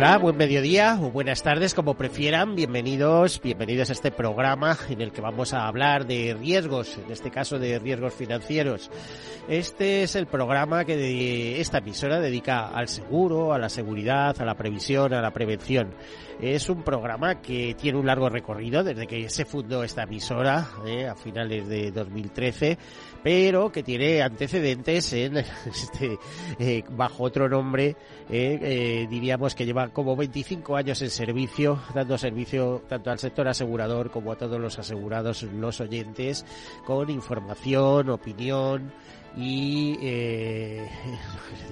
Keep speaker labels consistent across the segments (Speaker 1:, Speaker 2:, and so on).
Speaker 1: Hola, buen mediodía o buenas tardes, como prefieran. Bienvenidos, bienvenidos a este programa en el que vamos a hablar de riesgos, en este caso de riesgos financieros. Este es el programa que esta emisora dedica al seguro, a la seguridad, a la previsión, a la prevención. Es un programa que tiene un largo recorrido desde que se fundó esta emisora eh, a finales de 2013 pero que tiene antecedentes en este, eh, bajo otro nombre, eh, diríamos que lleva como 25 años en servicio, dando servicio tanto al sector asegurador como a todos los asegurados, los oyentes, con información, opinión, y eh,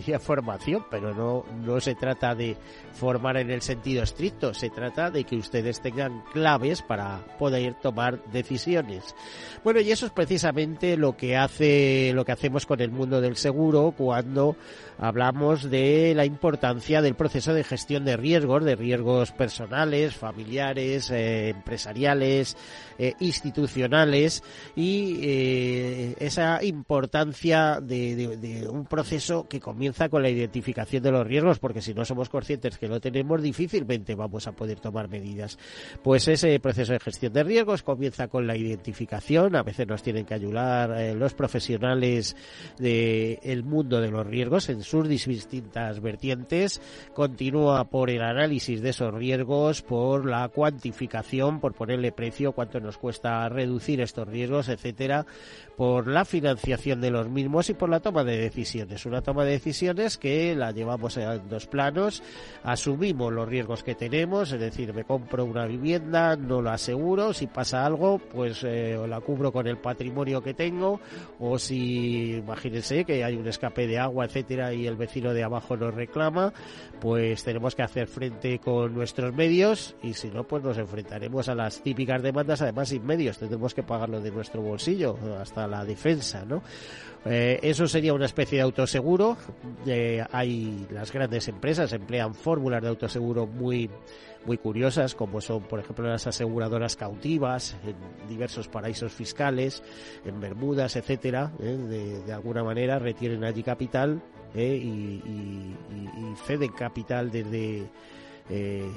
Speaker 1: formación, pero no, no se trata de formar en el sentido estricto, se trata de que ustedes tengan claves para poder tomar decisiones. Bueno, y eso es precisamente lo que hace, lo que hacemos con el mundo del seguro cuando hablamos de la importancia del proceso de gestión de riesgos, de riesgos personales, familiares, eh, empresariales, eh, institucionales y eh, esa importancia de, de, un proceso que comienza con la identificación de los riesgos, porque si no somos conscientes que lo tenemos, difícilmente vamos a poder tomar medidas. Pues ese proceso de gestión de riesgos comienza con la identificación, a veces nos tienen que ayudar los profesionales del mundo de los riesgos en sus distintas vertientes, continúa por el análisis de esos riesgos, por la cuantificación, por ponerle precio, cuánto nos cuesta reducir estos riesgos, etcétera, por la financiación de los mismos y por la toma de decisiones. Una toma de decisiones que la llevamos en dos planos, asumimos los riesgos que tenemos, es decir, me compro una vivienda, no la aseguro, si pasa algo, pues eh, la cubro con el patrimonio que tengo, o si imagínense que hay un escape de agua, etcétera, y el vecino de abajo nos reclama, pues tenemos que hacer frente con nuestros medios y si no, pues nos enfrentaremos a las típicas demandas, además sin medios, tendremos que pagarlo de nuestro bolsillo hasta la defensa, ¿no? Eh, eso sería una especie de autoseguro. Eh, hay las grandes empresas emplean fórmulas de autoseguro muy muy curiosas, como son, por ejemplo, las aseguradoras cautivas en diversos paraísos fiscales, en Bermudas, etcétera. ¿eh? de, alguna manera retienen allí capital ¿eh? y, ceden capital desde eh,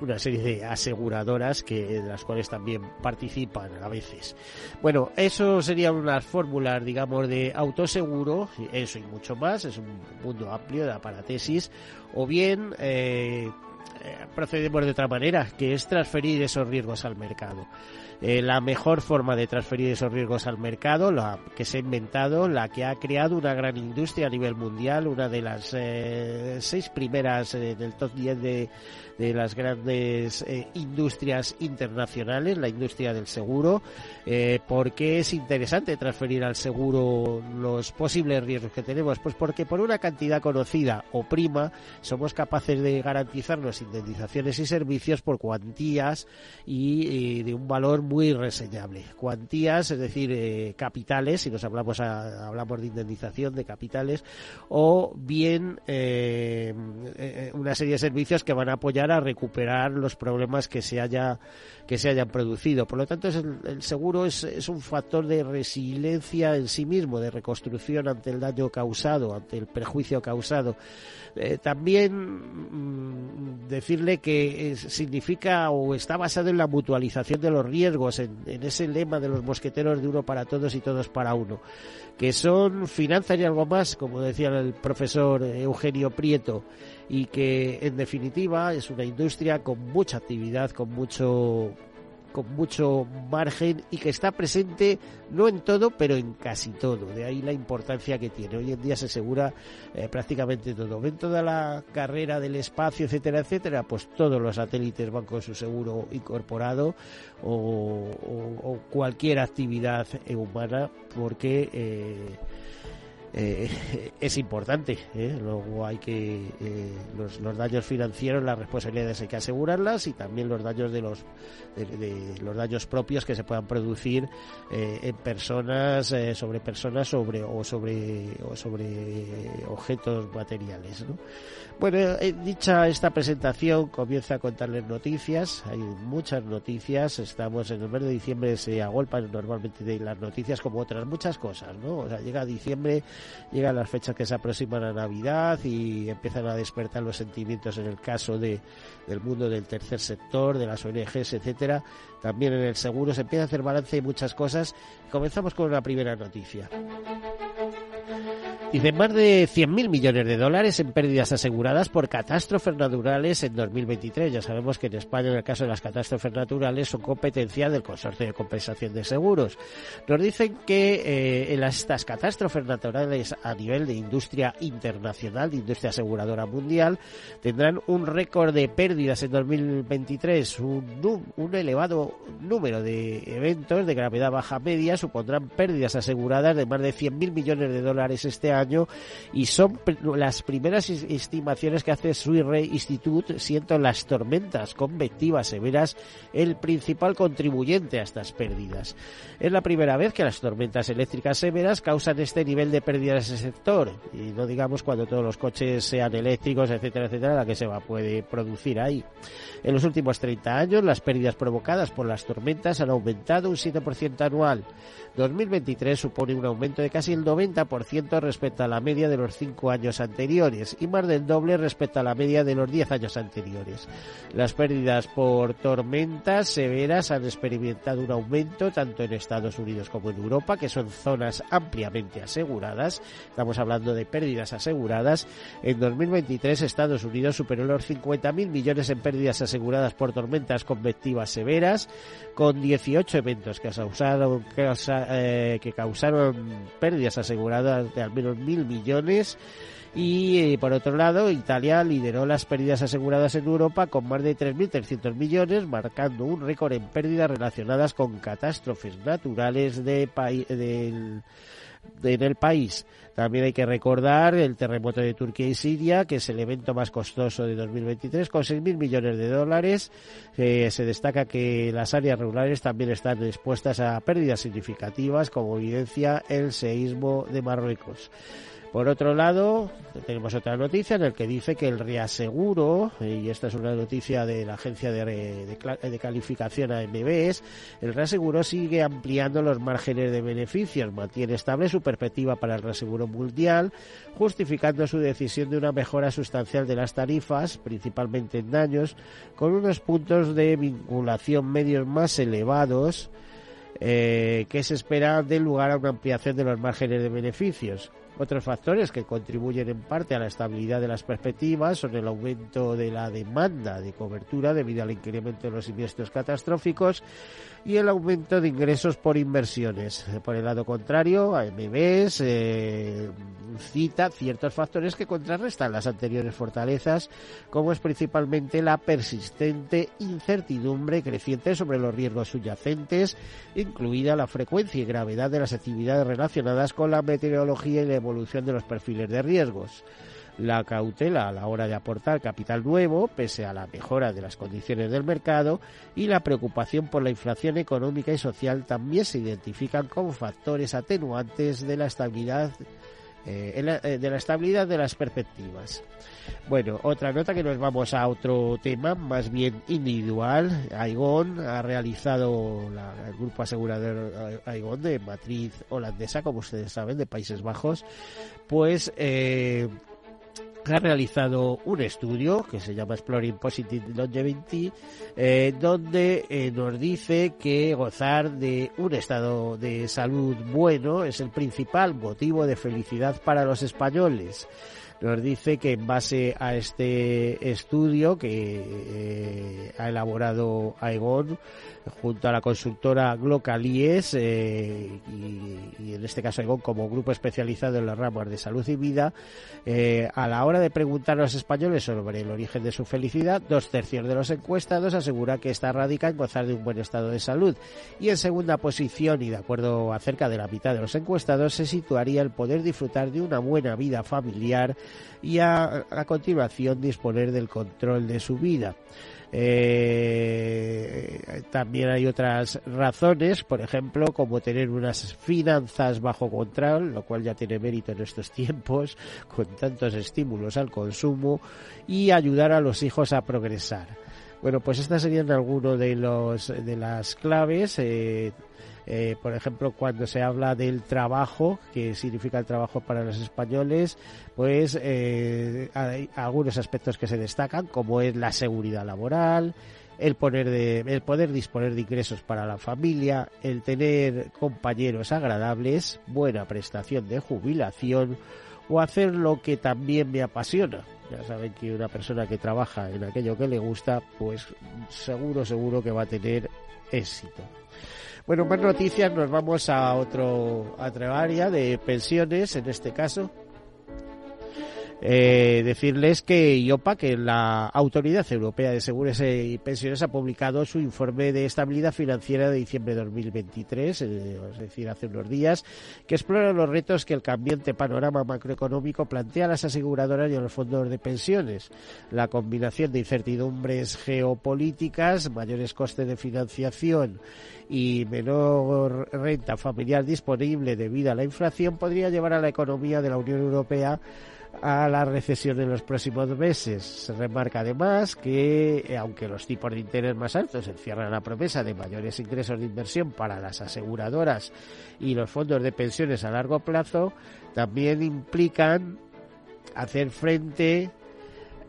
Speaker 1: una serie de aseguradoras que de las cuales también participan a veces. Bueno, eso serían unas fórmulas, digamos, de autoseguro, eso y mucho más, es un mundo amplio de aparatesis, o bien eh, procedemos de otra manera, que es transferir esos riesgos al mercado. Eh, la mejor forma de transferir esos riesgos al mercado, la que se ha inventado, la que ha creado una gran industria a nivel mundial, una de las eh, seis primeras eh, del top 10 de, de las grandes industrias internacionales, la industria del seguro. ¿Por qué es interesante transferir al seguro los posibles riesgos que tenemos? Pues porque por una cantidad conocida o prima somos capaces de garantizarnos indemnizaciones y servicios por cuantías y de un valor muy reseñable. Cuantías, es decir, eh, capitales, si nos hablamos hablamos de indemnización de capitales, o bien eh, eh, una serie de servicios que van a apoyar a recuperar los problemas que se haya que se hayan producido. Por lo tanto, el, seguro es, un factor de resiliencia en sí mismo, de reconstrucción ante el daño causado, ante el perjuicio causado. también mm, decirle que significa o está basado en la mutualización de los riesgos, en, ese lema de los mosqueteros de uno para todos y todos para uno, que son finanzas y algo más, como decía el profesor Eugenio Prieto, y que en definitiva es una industria con mucha actividad, con mucho con mucho margen y que está presente no en todo, pero en casi todo. De ahí la importancia que tiene. Hoy en día se asegura eh, prácticamente todo. Ven toda la carrera del espacio, etcétera, etcétera, pues todos los satélites van con su seguro incorporado o, cualquier actividad humana porque eh, eh, es importante. ¿eh? Luego hay que eh, los, daños financieros, las responsabilidades hay que asegurarlas y también los daños de los de, los daños propios que se puedan producir en personas, sobre personas, sobre o sobre o sobre objetos materiales. ¿no? Bueno, dicha esta presentación comienza a contarles noticias. Hay muchas noticias. Estamos en el mes de diciembre se agolpan normalmente de las noticias como otras muchas cosas, ¿no? O sea, llega diciembre llegan las fechas que se aproximan a Navidad y empiezan a despertar los sentimientos en el caso de, del mundo del tercer sector, de las ONGs, etcétera. También en el seguro se empieza a hacer balance de muchas cosas. Comenzamos con una primera noticia. Dice más de 100.000 millones de dólares en pérdidas aseguradas por catástrofes naturales en 2023. Ya sabemos que en España, en el caso de las catástrofes naturales, son competencia del Consorcio de Compensación de Seguros. Nos dicen que eh, en estas catástrofes naturales a nivel de industria internacional, de industria aseguradora mundial, tendrán un récord de pérdidas en 2023. Un, un elevado número de eventos de gravedad baja media supondrán pérdidas aseguradas de más de 100.000 millones de dólares este año año y son las primeras estimaciones que hace Swire Institute, siendo las tormentas convectivas severas el principal contribuyente a estas pérdidas. Es la primera vez que las tormentas eléctricas severas causan este nivel de pérdidas en ese sector y no digamos cuando todos los coches sean eléctricos, etcétera, etcétera, la que se va puede producir ahí. En los últimos 30 años, las pérdidas provocadas por las tormentas han aumentado un 7% anual. 2023 supone un aumento de casi el 90% respecto a la media de los cinco años anteriores y más del doble respecto a la media de los 10 años anteriores. Las pérdidas por tormentas severas han experimentado un aumento tanto en Estados Unidos como en Europa, que son zonas ampliamente aseguradas. Estamos hablando de pérdidas aseguradas. En 2023 Estados Unidos superó los 50.000 millones en pérdidas aseguradas por tormentas convectivas severas, con 18 eventos eh, que causaron pérdidas aseguradas de al menos mil millones. Y eh, por otro lado, Italia lideró las pérdidas aseguradas en Europa con más de 3.300 millones, marcando un récord en pérdidas relacionadas con catástrofes naturales de del en el país. También hay que recordar el terremoto de Turquía y Siria, que es el evento más costoso de 2023, con 6.000 millones de dólares. se destaca que las áreas rurales también están expuestas a pérdidas significativas, como evidencia el seísmo de Marruecos. Por otro lado, tenemos otra noticia en la que dice que el reaseguro, y esta es una noticia de la agencia de, calificación AMBS, el reaseguro sigue ampliando los márgenes de beneficios, mantiene estable su perspectiva para el reaseguro mundial, justificando su decisión de una mejora sustancial de las tarifas, principalmente en daños, con unos puntos de vinculación medios más elevados, eh, que se espera de lugar a una ampliación de los márgenes de beneficios. Otros factores que contribuyen en parte a la estabilidad de las perspectivas son el aumento de la demanda de cobertura debido al incremento de los siniestros catastróficos y el aumento de ingresos por inversiones. Por el lado contrario, AMBs eh, cita ciertos factores que contrarrestan las anteriores fortalezas, como es principalmente la persistente incertidumbre creciente sobre los riesgos subyacentes, incluida la frecuencia y gravedad de las actividades relacionadas con la meteorología y la evolución de los perfiles de riesgos. La cautela a la hora de aportar capital nuevo, pese a la mejora de las condiciones del mercado, y la preocupación por la inflación económica y social también se identifican como factores atenuantes de la estabilidad eh, eh, de la estabilidad de las perspectivas. Bueno, otra nota que nos vamos a otro tema más bien individual. Aigón ha realizado el grupo asegurador Aigón de matriz holandesa, como ustedes saben, de Países Bajos, pues eh, ha realizado un estudio que se llama Exploring Positive Longevity, eh, donde eh, nos dice que gozar de un estado de salud bueno es el principal motivo de felicidad para los españoles nos dice que en base a este estudio que eh, ha elaborado Aegon junto a la consultora Glocalies eh, y, en este caso Aegon como grupo especializado en las ramas de salud y vida, eh, a la hora de preguntar a los españoles sobre el origen de su felicidad, dos tercios de los encuestados asegura que está radica en gozar de un buen estado de salud. Y en segunda posición, y de acuerdo a cerca de la mitad de los encuestados, se situaría el poder disfrutar de una buena vida familiar y a, a continuación disponer del control de su vida. Eh, también hay otras razones, por ejemplo, como tener unas finanzas bajo control, lo cual ya tiene mérito en estos tiempos, con tantos estímulos al consumo, y ayudar a los hijos a progresar. Bueno, pues estas serían algunas de los de las claves. Eh, eh, por ejemplo, cuando se habla del trabajo, que significa el trabajo para los españoles, pues eh, hay algunos aspectos que se destacan, como es la seguridad laboral, el, poner de, el poder disponer de ingresos para la familia, el tener compañeros agradables, buena prestación de jubilación o hacer lo que también me apasiona. Ya saben que una persona que trabaja en aquello que le gusta, pues seguro, seguro que va a tener éxito. Bueno, más noticias, nos vamos a otro, a otra área de pensiones, en este caso. Eh, decirles que IOPA, que la Autoridad Europea de Seguros y Pensiones, ha publicado su informe de estabilidad financiera de diciembre de 2023, eh, es decir, hace unos días, que explora los retos que el cambiante panorama macroeconómico plantea a las aseguradoras y a los fondos de pensiones. La combinación de incertidumbres geopolíticas, mayores costes de financiación y menor renta familiar disponible debido a la inflación podría llevar a la economía de la Unión Europea a la recesión en los próximos meses. Se remarca además que, eh, aunque los tipos de interés más altos encierran la promesa de mayores ingresos de inversión para las aseguradoras y los fondos de pensiones a largo plazo, también implican hacer frente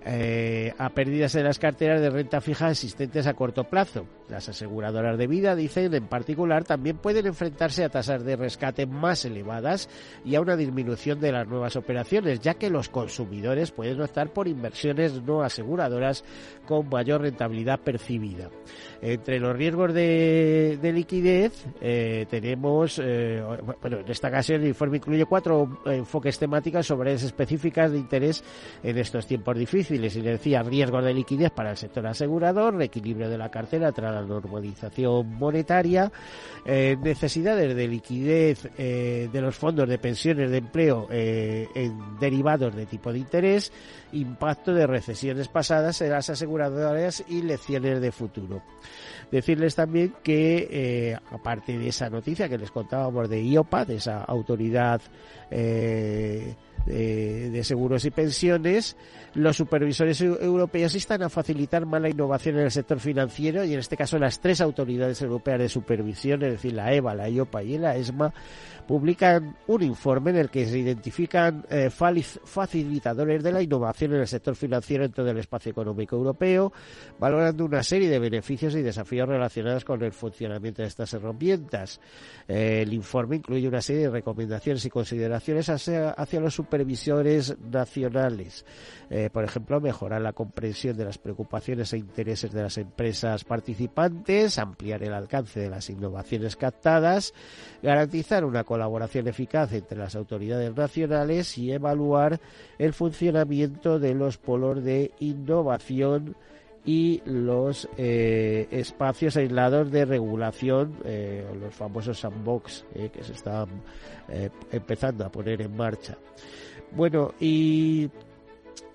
Speaker 1: eh, a pérdidas en las carteras de renta fija existentes a corto plazo. Las aseguradoras de vida, dicen en particular, también pueden enfrentarse a tasas de rescate más elevadas y a una disminución de las nuevas operaciones, ya que los consumidores pueden optar por inversiones no aseguradoras con mayor rentabilidad percibida. Entre los riesgos de, liquidez eh, tenemos, eh, bueno, en esta ocasión el informe incluye cuatro enfoques temáticos sobre específicas de interés en estos tiempos difíciles. Y decía, riesgos de liquidez para el sector asegurador, reequilibrio de la cartera tras la normalización monetaria, eh, necesidades de liquidez de los fondos de pensiones de empleo en derivados de tipo de interés, impacto de recesiones pasadas en las aseguradoras y lecciones de futuro. Decirles también que, eh, aparte de esa noticia que les contábamos de IOPA, de esa autoridad eh, de, seguros y pensiones, los supervisores europeos están a facilitar más la innovación en el sector financiero y en este caso las tres autoridades europeas de supervisión, es decir, la EVA, la IOPA y la ESMA, publican un informe en el que se identifican eh, facilitadores de la innovación en el sector financiero en todo el espacio económico europeo, valorando una serie de beneficios y desafíos relacionados con el funcionamiento de estas herramientas. Eh, el informe incluye una serie de recomendaciones y consideraciones hacia, los supervisores nacionales. Eh, por ejemplo, mejorar la comprensión de las preocupaciones e intereses de las empresas participantes, ampliar el alcance de las innovaciones captadas, garantizar una colaboración eficaz entre las autoridades nacionales y evaluar el funcionamiento de los polos de innovación y los eh, espacios aislados de regulación, eh, los famosos sandbox eh, que se están empezando a poner en marcha. Bueno, y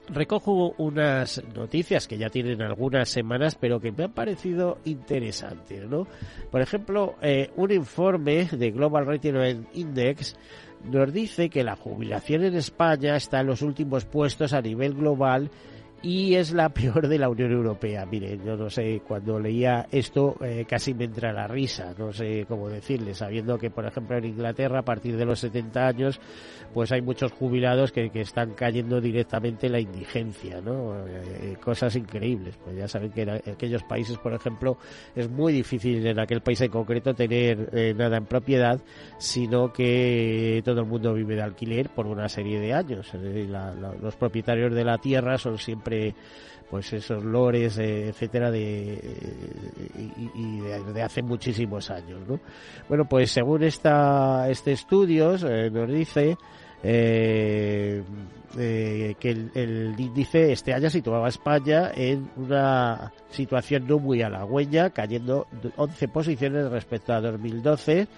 Speaker 1: recojo unas noticias que ya tienen algunas semanas, pero que me han parecido interesantes, ¿no? Por ejemplo, eh, un informe de Global Retirement Index nos dice que la jubilación en España está en los últimos puestos a nivel global y es la peor de la Unión Europea. Mire, yo no sé, cuando leía esto eh, casi me entra la risa, no sé cómo decirle, sabiendo que, por ejemplo, en Inglaterra, a partir de los 70 años, pues hay muchos jubilados que, que están cayendo directamente en la indigencia, ¿no? Eh, cosas increíbles. Pues ya saben que en aquellos países, por ejemplo, es muy difícil en aquel país en concreto tener eh, nada en propiedad, sino que todo el mundo vive de alquiler por una serie de años. los propietarios de la tierra son siempre pues esos lores, eh, etcétera, de, de, hace muchísimos años, ¿no? Bueno, pues según esta, este estudio eh, nos dice eh, que el, el, índice este año situaba a España en una situación no muy halagüeña, cayendo 11 posiciones respecto a 2012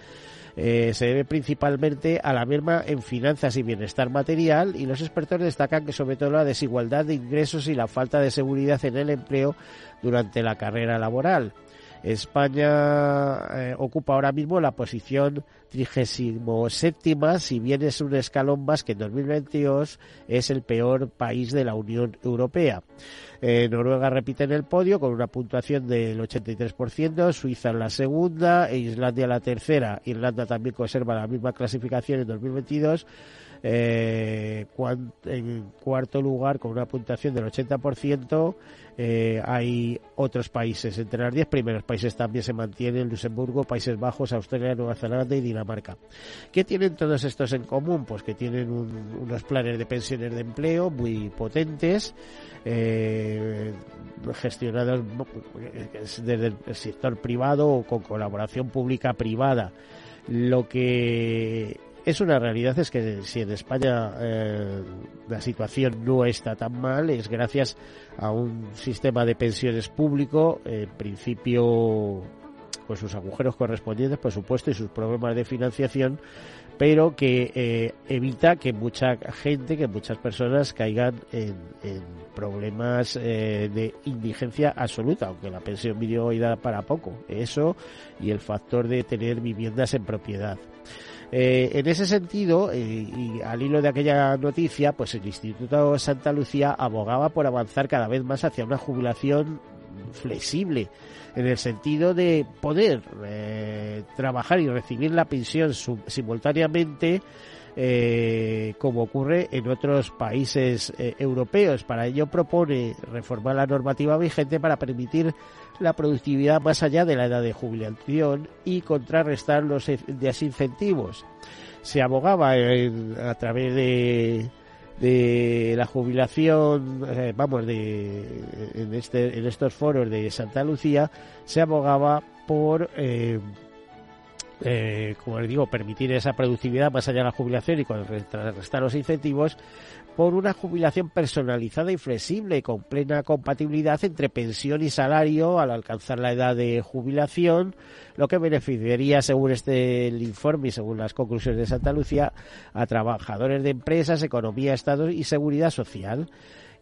Speaker 1: eh, se debe principalmente a la merma en finanzas y bienestar material y los expertos destacan que sobre todo la desigualdad de ingresos y la falta de seguridad en el empleo durante la carrera laboral. España eh, ocupa ahora mismo la posición 37, si bien es un escalón más que en 2022 es el peor país de la Unión Europea. Eh, Noruega repite en el podio con una puntuación del 83%, Suiza en la segunda e Islandia la tercera. Irlanda también conserva la misma clasificación en 2022 eh, en cuarto lugar, con una puntuación del 80%, eh, hay otros países. Entre los 10 primeros países también se mantienen Luxemburgo, Países Bajos, Australia, Nueva Zelanda y Dinamarca. ¿Qué tienen todos estos en común? Pues que tienen unos planes de pensiones de empleo muy potentes, eh, gestionados desde el sector privado o con colaboración pública-privada. Lo que es una realidad es que si en España eh, la situación no está tan mal es gracias a un sistema de pensiones público en principio con sus agujeros correspondientes por supuesto y sus problemas de financiación pero que eh, evita que mucha gente, que muchas personas caigan en, problemas eh, de indigencia absoluta, aunque la pensión vivió hoy da para poco. Eso y el factor de tener viviendas en propiedad. Eh, en ese sentido, eh, y al hilo de aquella noticia, pues el Instituto Santa Lucía abogaba por avanzar cada vez más hacia una jubilación flexible, en el sentido de poder eh, trabajar y recibir la pensión simultáneamente eh, como ocurre en otros países eh, europeos. Para ello propone reformar la normativa vigente para permitir la productividad más allá de la edad de jubilación y contrarrestar los desincentivos. Se abogaba a través de, de la jubilación, eh, vamos, de, en, este, en estos foros de Santa Lucía, se abogaba por eh, eh, como les digo, permitir esa productividad más allá de la jubilación y contrarrestar los incentivos por una jubilación personalizada y flexible con plena compatibilidad entre pensión y salario al alcanzar la edad de jubilación, lo que beneficiaría, según este informe y según las conclusiones de Santa Lucía, a trabajadores de empresas, economía, Estado y seguridad social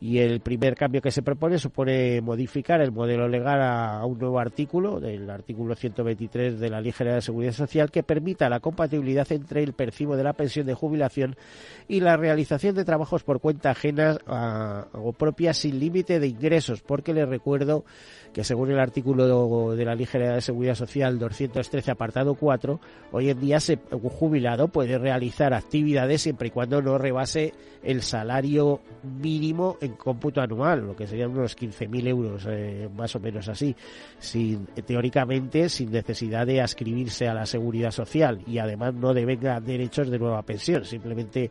Speaker 1: y el primer cambio que se propone supone modificar el modelo legal a, un nuevo artículo, del artículo 123 de la Ley General de Seguridad Social, que permita la compatibilidad entre el percibo de la pensión de jubilación y la realización de trabajos por cuenta ajena o propia sin límite de ingresos, porque les recuerdo que según el artículo de la Ley General de Seguridad Social 213 apartado 4, hoy en día se, un jubilado puede realizar actividades siempre y cuando no rebase el salario mínimo en cómputo anual, lo que serían unos 15.000 euros, eh, más o menos así, sin, teóricamente sin necesidad de ascribirse a la seguridad social. Y además no devenga derechos de nueva pensión, simplemente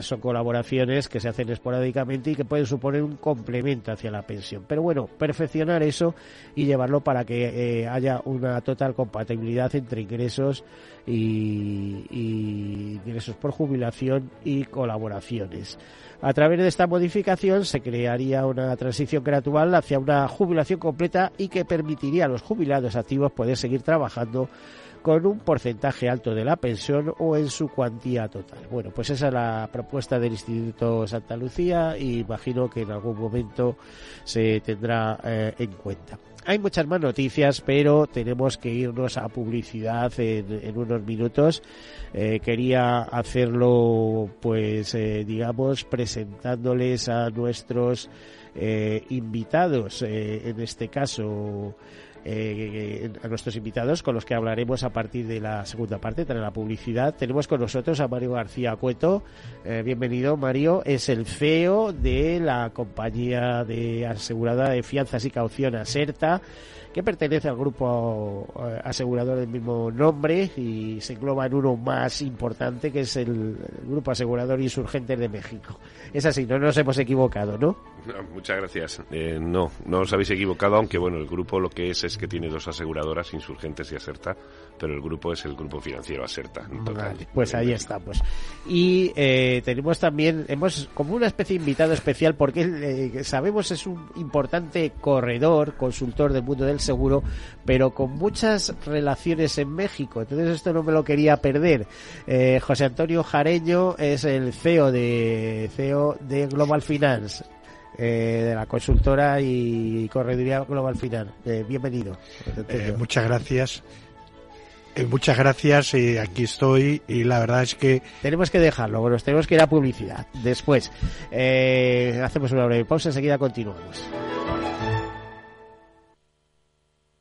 Speaker 1: son colaboraciones que se hacen esporádicamente y que pueden suponer un complemento hacia la pensión. Pero bueno, perfeccionar eso y llevarlo para que eh, haya una total compatibilidad entre ingresos y, y ingresos por jubilación y colaboraciones. A través de esta modificación se crearía una transición gradual hacia una jubilación completa y que permitiría a los jubilados activos poder seguir trabajando con un porcentaje alto de la pensión o en su cuantía total. Bueno, pues esa es la propuesta del Instituto Santa Lucía y imagino que en algún momento se tendrá eh, en cuenta. Hay muchas más noticias, pero tenemos que irnos a publicidad en, unos minutos. Eh, quería hacerlo, pues, eh, digamos, presentándoles a nuestros invitados, en este caso eh, a nuestros invitados con los que hablaremos a partir de la segunda parte, tras la publicidad. Tenemos con nosotros a Mario García Cueto. Eh, bienvenido, Mario. Es el CEO de la compañía de asegurada de fianzas y caución Aserta que pertenece al grupo eh, asegurador del mismo nombre y se engloba en uno más importante que es el, Grupo Asegurador Insurgente de México. Es así, no nos hemos equivocado, ¿no?
Speaker 2: muchas gracias. Eh, no, no os habéis equivocado, aunque bueno, el grupo lo que es es que tiene dos aseguradoras, Insurgentes y Aserta, pero el grupo es el grupo financiero Aserta.
Speaker 1: pues ahí estamos. Y eh, tenemos también, hemos como una especie de invitado especial porque sabemos es un importante corredor, consultor del mundo del seguro, pero con muchas relaciones en México. Entonces esto no me lo quería perder. Eh, José Antonio Jareño es el CEO de CEO de Global Finance. Eh, de la consultora y correduría Global Finance. Eh, bienvenido.
Speaker 3: muchas gracias. Muchas gracias y aquí estoy y la verdad es que
Speaker 1: tenemos que dejarlo, nos tenemos que ir a publicidad. Después hacemos una breve pausa, enseguida continuamos.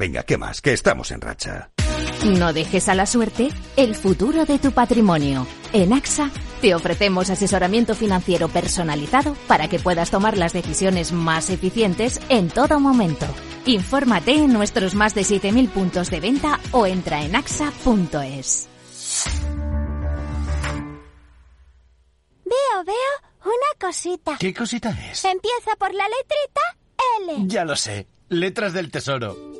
Speaker 4: Venga, ¿qué más? Que estamos en racha.
Speaker 5: No dejes a la suerte el futuro de tu patrimonio. En AXA te ofrecemos asesoramiento financiero personalizado para que puedas tomar las decisiones más eficientes en todo momento. Infórmate en nuestros más de 7.000 puntos de venta o entra en axa.es.
Speaker 6: Veo, veo una cosita.
Speaker 7: ¿Qué cosita es?
Speaker 6: Empieza por la letrita L.
Speaker 7: Ya lo sé. Letras del Tesoro.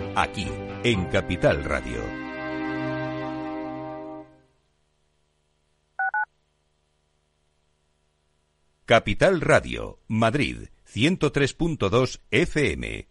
Speaker 4: Aquí en Capital Radio. Capital Radio, Madrid, 103.2 FM.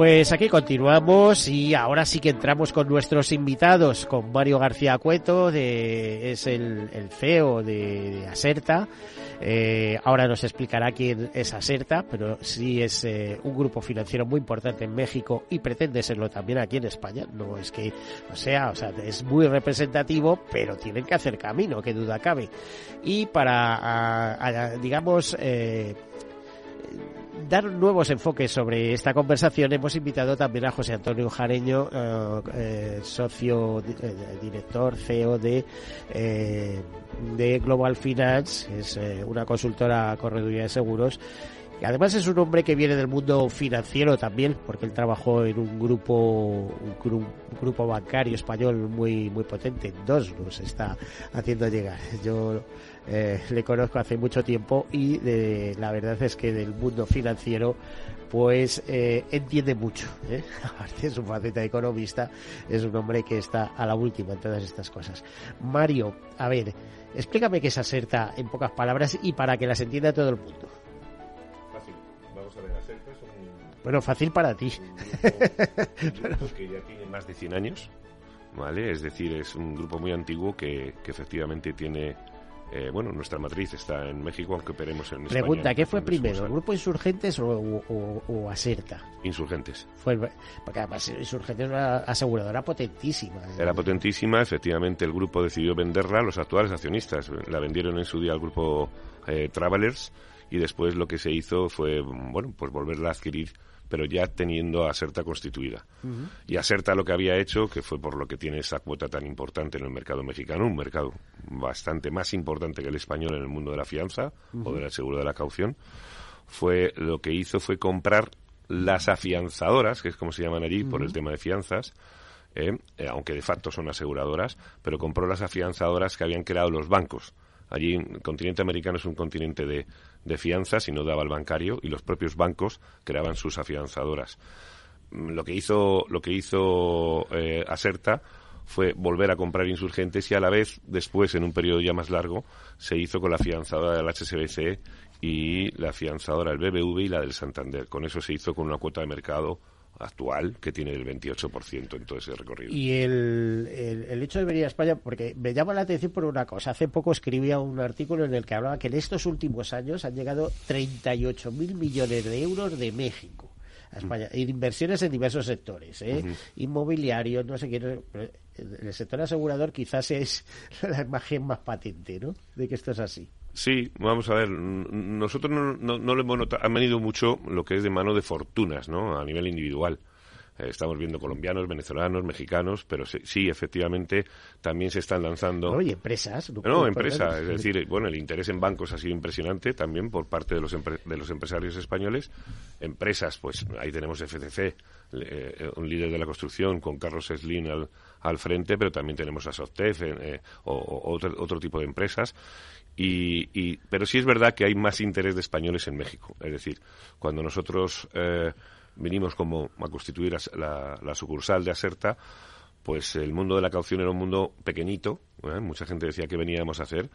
Speaker 1: Pues aquí continuamos y ahora sí que entramos con nuestros invitados, con Mario García Cueto, de, es el, el CEO de, de Aserta. Eh, ahora nos explicará quién es Aserta, pero sí es eh, un grupo financiero muy importante en México y pretende serlo también aquí en España. No es que, o sea, o sea, es muy representativo, pero tienen que hacer camino, que duda cabe. Y para, digamos, eh, dar nuevos enfoques sobre esta conversación hemos invitado también a José Antonio Jareño, eh, eh, socio, eh, director, CEO de, de Global Finance, es una consultora correduría de seguros. Además es un hombre que viene del mundo financiero también, porque él trabajó en un grupo, un, gru- un grupo bancario español muy muy potente, dos nos está haciendo llegar. Yo eh, le conozco hace mucho tiempo y de- la verdad es que del mundo financiero pues eh, entiende mucho. ¿eh? Aparte de su faceta de economista, es un hombre que está a la última en todas estas cosas. Mario, a ver, explícame qué es Aserta en pocas palabras y para que las entienda todo el mundo. Bueno, fácil para ti.
Speaker 2: que ya tiene más de 100 años, ¿vale? Es decir, es un grupo muy antiguo que, que efectivamente tiene... eh, bueno, nuestra matriz está en México, aunque operemos en España.
Speaker 1: Pregunta, ¿qué fue primero, el grupo Insurgentes o, o- o Aserta?
Speaker 2: Insurgentes.
Speaker 1: Fue porque además Insurgentes es una aseguradora potentísima.
Speaker 2: Era potentísima, efectivamente el grupo decidió venderla a los actuales accionistas. La vendieron en su día al grupo eh, Travelers y después lo que se hizo fue, bueno, pues volverla a adquirir, pero ya teniendo a Aserta constituida. Y Aserta lo que había hecho, que fue por lo que tiene esa cuota tan importante en el mercado mexicano, un mercado bastante más importante que el español en el mundo de la fianza o del seguro de la caución, fue lo que hizo fue comprar las afianzadoras, que es como se llaman allí por el tema de fianzas, eh, eh, aunque de facto son aseguradoras, pero compró las afianzadoras que habían creado los bancos. Allí el continente americano es un continente de, de fianzas y no daba al bancario y los propios bancos creaban sus afianzadoras. Mm, Lo que hizo, lo que hizo eh, Aserta fue volver a comprar insurgentes y a la vez, después, en un periodo ya más largo, se hizo con la afianzadora del HSBC y la afianzadora del BBV y la del Santander. Con eso se hizo con una cuota de mercado actual que tiene el 28% en todo ese recorrido.
Speaker 1: Y el, el, el hecho de venir a España, porque me llama la atención por una cosa. Hace poco escribía un artículo en el que hablaba que en estos últimos años han llegado 38 mil millones de euros de México a España, en inversiones en diversos sectores, ¿eh?
Speaker 2: Ujú.
Speaker 1: inmobiliarios, no sé qué. no- El sector asegurador quizás es la imagen más patente, ¿no? De que esto es así.
Speaker 2: Sí, vamos a ver, nosotros no, no, no lo hemos notado, han venido mucho lo que es de mano de fortunas, ¿no? A nivel individual. Eh, estamos viendo colombianos, venezolanos, mexicanos, pero sí, sí, efectivamente, también se están lanzando...
Speaker 1: ¿No? Y empresas.
Speaker 2: No, empresa, es decir, bueno, el interés en bancos ha sido impresionante también por parte de los, de los empresarios españoles. Empresas, pues ahí tenemos FCC, eh, un líder de la construcción con Carlos Slim al, al frente, pero también tenemos a Softef eh, o, o otro, otro tipo de empresas. Y, y- pero sí es verdad que hay más interés de españoles en México. Es decir, cuando nosotros eh, vinimos como a constituir la, la sucursal de Aserta, pues el mundo de la caución era un mundo pequeñito. ¿eh? Mucha gente decía que veníamos a hacer,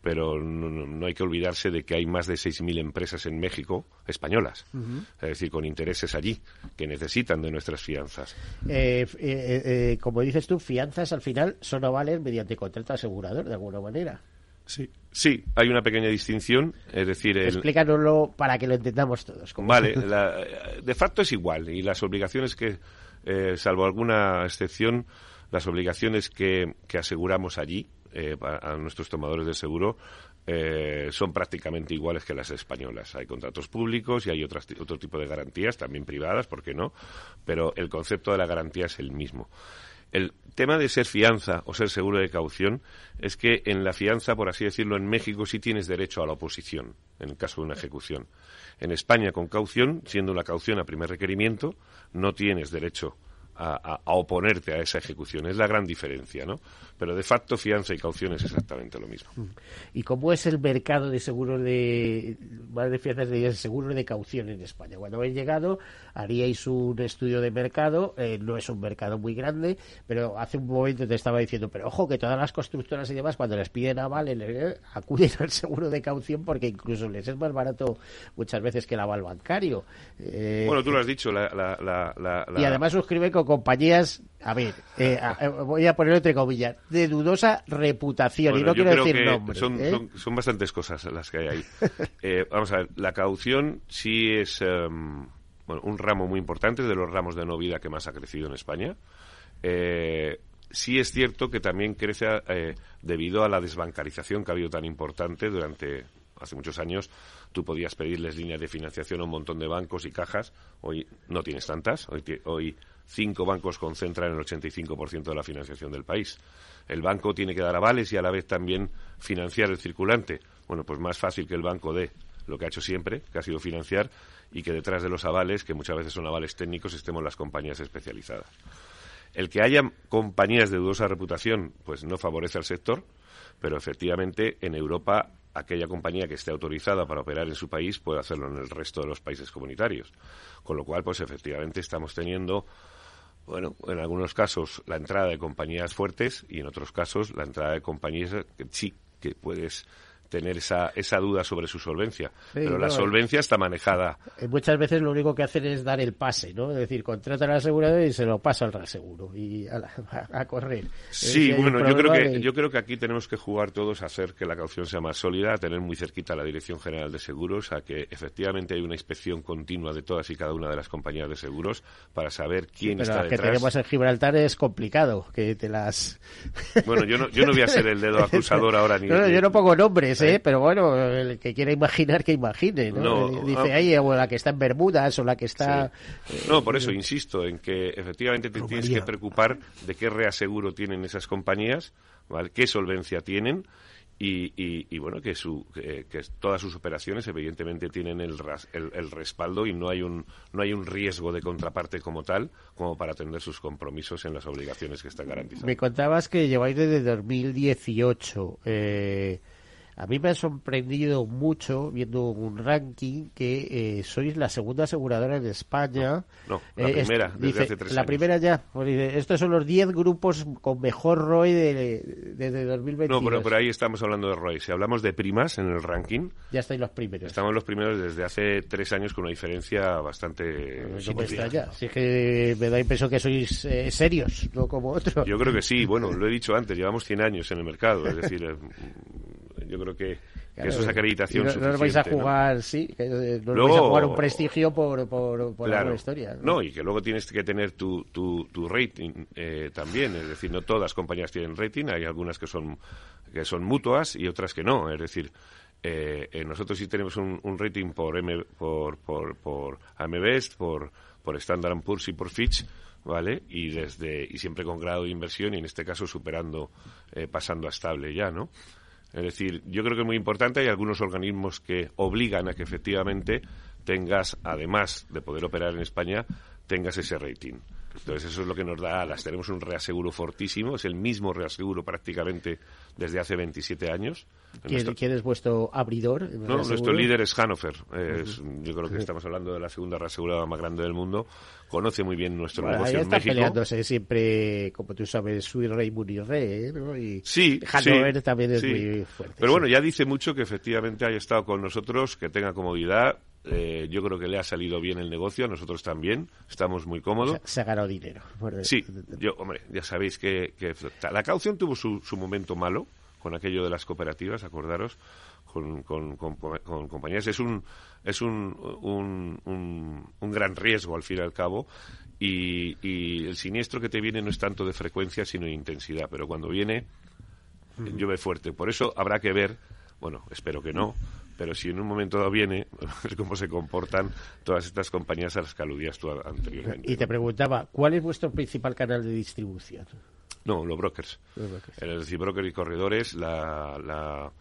Speaker 2: pero no, no- hay que olvidarse de que hay más de 6.000 empresas en México españolas, es decir, con intereses allí, que necesitan de nuestras fianzas.
Speaker 1: Eh, eh, eh, eh, como dices tú, fianzas al final son avales mediante contrato asegurador, de alguna manera.
Speaker 2: Sí. Sí, hay una pequeña distinción, es decir, el,
Speaker 1: Explícanoslo para que lo entendamos todos. como-
Speaker 2: Vale, la- de facto es igual y las obligaciones que, eh, salvo alguna excepción, las obligaciones que, que aseguramos allí eh, a, a nuestros tomadores de seguro eh, son prácticamente iguales que las españolas. Hay contratos públicos y hay otras, ti- otro tipo de garantías, también privadas, ¿por qué no? Pero el concepto de la garantía es el mismo. El tema de ser fianza o ser seguro de caución es que en la fianza, por así decirlo, en México sí tienes derecho a la oposición en el caso de una ejecución. En España, con caución, siendo una caución a primer requerimiento, no tienes derecho a, oponerte a esa ejecución. Es la gran diferencia, ¿no? Pero de facto fianza y caución es exactamente lo mismo. Mm.
Speaker 1: ¿Y cómo es el mercado de seguros de, más de fianzas de seguros de caución en España? Cuando habéis llegado, haríais un estudio de mercado, eh, no es un mercado muy grande, pero hace un momento te estaba diciendo, pero ojo que todas las constructoras y demás, cuando les piden aval, acuden al seguro de caución porque incluso les es más barato muchas veces que el aval bancario.
Speaker 2: Eh, bueno, tú lo has dicho, la,
Speaker 1: y además suscribe con compañías, a ver, eh, eh, voy a ponerlo entre comillas, de dudosa reputación. y no quiero decir nombres.
Speaker 2: ¿eh? Son, son, bastantes cosas las que hay ahí. vamos a ver, la caución sí es em, bueno, un ramo muy importante, de los ramos de no vida que más ha crecido en España. sí es cierto que también crece debido a la desbancarización que ha habido tan importante durante hace muchos años tú podías pedirles líneas de financiación a un montón de bancos y cajas. Hoy no tienes tantas. Hoy, cinco bancos concentran el 85% de la financiación del país. El banco tiene que dar avales y a la vez también financiar el circulante. Bueno, pues más fácil que el banco dé lo que ha hecho siempre, que ha sido financiar, y que detrás de los avales, que muchas veces son avales técnicos, estemos las compañías especializadas. El que haya compañías de dudosa reputación, pues no favorece al sector, pero efectivamente en Europa aquella compañía que esté autorizada para operar en su país puede hacerlo en el resto de los países comunitarios. Con lo cual, pues efectivamente estamos teniendo bueno, en algunos casos la entrada de compañías fuertes y en otros casos la entrada de compañías que sí que puedes tener esa, esa duda sobre su solvencia. Pero la solvencia está manejada.
Speaker 1: Eh, muchas veces lo único que hacen es dar el pase, ¿no? Es decir, contratan al asegurador y se lo pasa al reaseguro y a, correr.
Speaker 2: Sí, bueno, yo creo, que, yo creo que aquí tenemos que jugar todos a hacer que la caución sea más sólida, a tener muy cerquita la Dirección General de Seguros, a que efectivamente hay una inspección continua de todas y cada una de las compañías de seguros para saber quién está detrás.
Speaker 1: que tenemos en Gibraltar es complicado, que te las...
Speaker 2: Bueno, yo no, yo no voy a ser el dedo acusador ahora ni...
Speaker 1: yo no pongo nombres, ¿eh? Pero bueno, el que quiera imaginar, que imagine, ¿no? Eh, dice, ah, ahí, o la que está en Bermudas, o la que está...
Speaker 2: Eh, no, por eso insisto en que efectivamente te tienes que preocupar de qué reaseguro tienen esas compañías, ¿vale? qué solvencia tienen, y, y, bueno que, su, que, todas sus operaciones evidentemente tienen el, el, respaldo y no hay un no hay un riesgo de contraparte como tal como para atender sus compromisos en las obligaciones que están garantizadas.
Speaker 1: Me contabas que lleváis desde 2018 eh, a mí me ha sorprendido mucho viendo un ranking que eh, sois la segunda aseguradora en España.
Speaker 2: No, la eh, primera, desde hace tres
Speaker 1: La primera ya. estos son los 10 grupos con mejor ROI desde de, 2022.
Speaker 2: No, pero por ahí estamos hablando de ROI. Si hablamos de primas en el ranking...
Speaker 1: Ya estáis los primeros.
Speaker 2: Estamos los primeros desde hace tres años con una diferencia bastante...
Speaker 1: No. Si es que me da impresión que sois eh, serios, no como otros.
Speaker 2: Yo creo que sí. Bueno, lo he dicho antes. Llevamos 100 años en el mercado. Es decir yo creo que, eso es acreditación
Speaker 1: no, no vais a jugar, sí, no vais a jugar un prestigio por, por, por la historia.
Speaker 2: ¿no? y que luego tienes que tener tu, tu, tu rating eh, también, es decir, no todas las compañías tienen rating, hay algunas que son, que son mutuas y otras que no, es decir, eh, eh, nosotros sí tenemos un, rating por, M, por, por, por AMBEST, por, por Standard Poor's y por Fitch, ¿vale? Y desde y siempre con grado de inversión y en este caso superando, pasando a estable ya, ¿no? Es decir, yo creo que es muy importante. Hay algunos organismos que obligan a que efectivamente tengas, además de poder operar en España, tengas ese rating. Entonces eso es lo que nos da alas. Tenemos un reaseguro fortísimo, es el mismo reaseguro prácticamente desde hace 27 años.
Speaker 1: ¿Quién, es vuestro abridor?
Speaker 2: No, nuestro líder es Hannover. Yo creo que estamos hablando de la segunda reaseguradora más grande del mundo. Conoce muy bien nuestro negocio en México.
Speaker 1: peleándose siempre, como tú sabes, Sui Rey Munirre, ¿no? Y
Speaker 2: sí,
Speaker 1: Hannover también es muy fuerte.
Speaker 2: Pero bueno, ya dice mucho que efectivamente haya estado con nosotros, que tenga comodidad eh, yo creo que le ha salido bien el negocio, a nosotros también, estamos muy cómodos.
Speaker 1: Se, ha ganado dinero.
Speaker 2: Sí, yo, hombre, ya sabéis que, la caución tuvo su, momento malo con aquello de las cooperativas, acordaros, con, compañías. Es un, es un, un, gran riesgo, al fin y al cabo, y, y, el siniestro que te viene no es tanto de frecuencia, sino de intensidad, pero cuando viene, llueve fuerte. Por eso habrá que ver, bueno, espero que no, pero si en un momento dado viene, es cómo se comportan todas estas compañías a las que aludías tú anteriormente.
Speaker 1: Y te preguntaba, ¿cuál es vuestro principal canal de distribución?
Speaker 2: No, los brokers. Los brokers. Es decir, brokers y corredores, la, la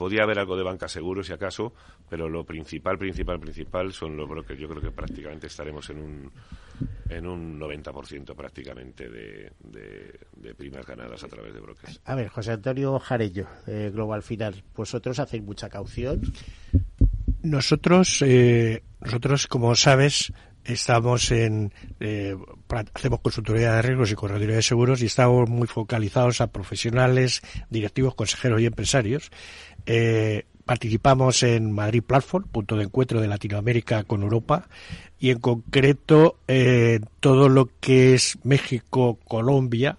Speaker 2: podía haber algo de banca seguro si acaso, pero lo principal, principal, principal son los brokers. Yo creo que prácticamente estaremos en un en un 90% prácticamente de, de, primas ganadas a través de brokers.
Speaker 1: A ver, José Antonio Jarello, Global Final, ¿vosotros hacéis mucha caución?
Speaker 3: Nosotros, eh, nosotros como sabes, estamos en eh, hacemos consultoría de riesgos y correduría de seguros y estamos muy focalizados a profesionales, directivos, consejeros y empresarios. Eh, participamos en Madrid Platform, punto de encuentro de Latinoamérica con Europa, y en concreto eh, todo lo que es México, Colombia,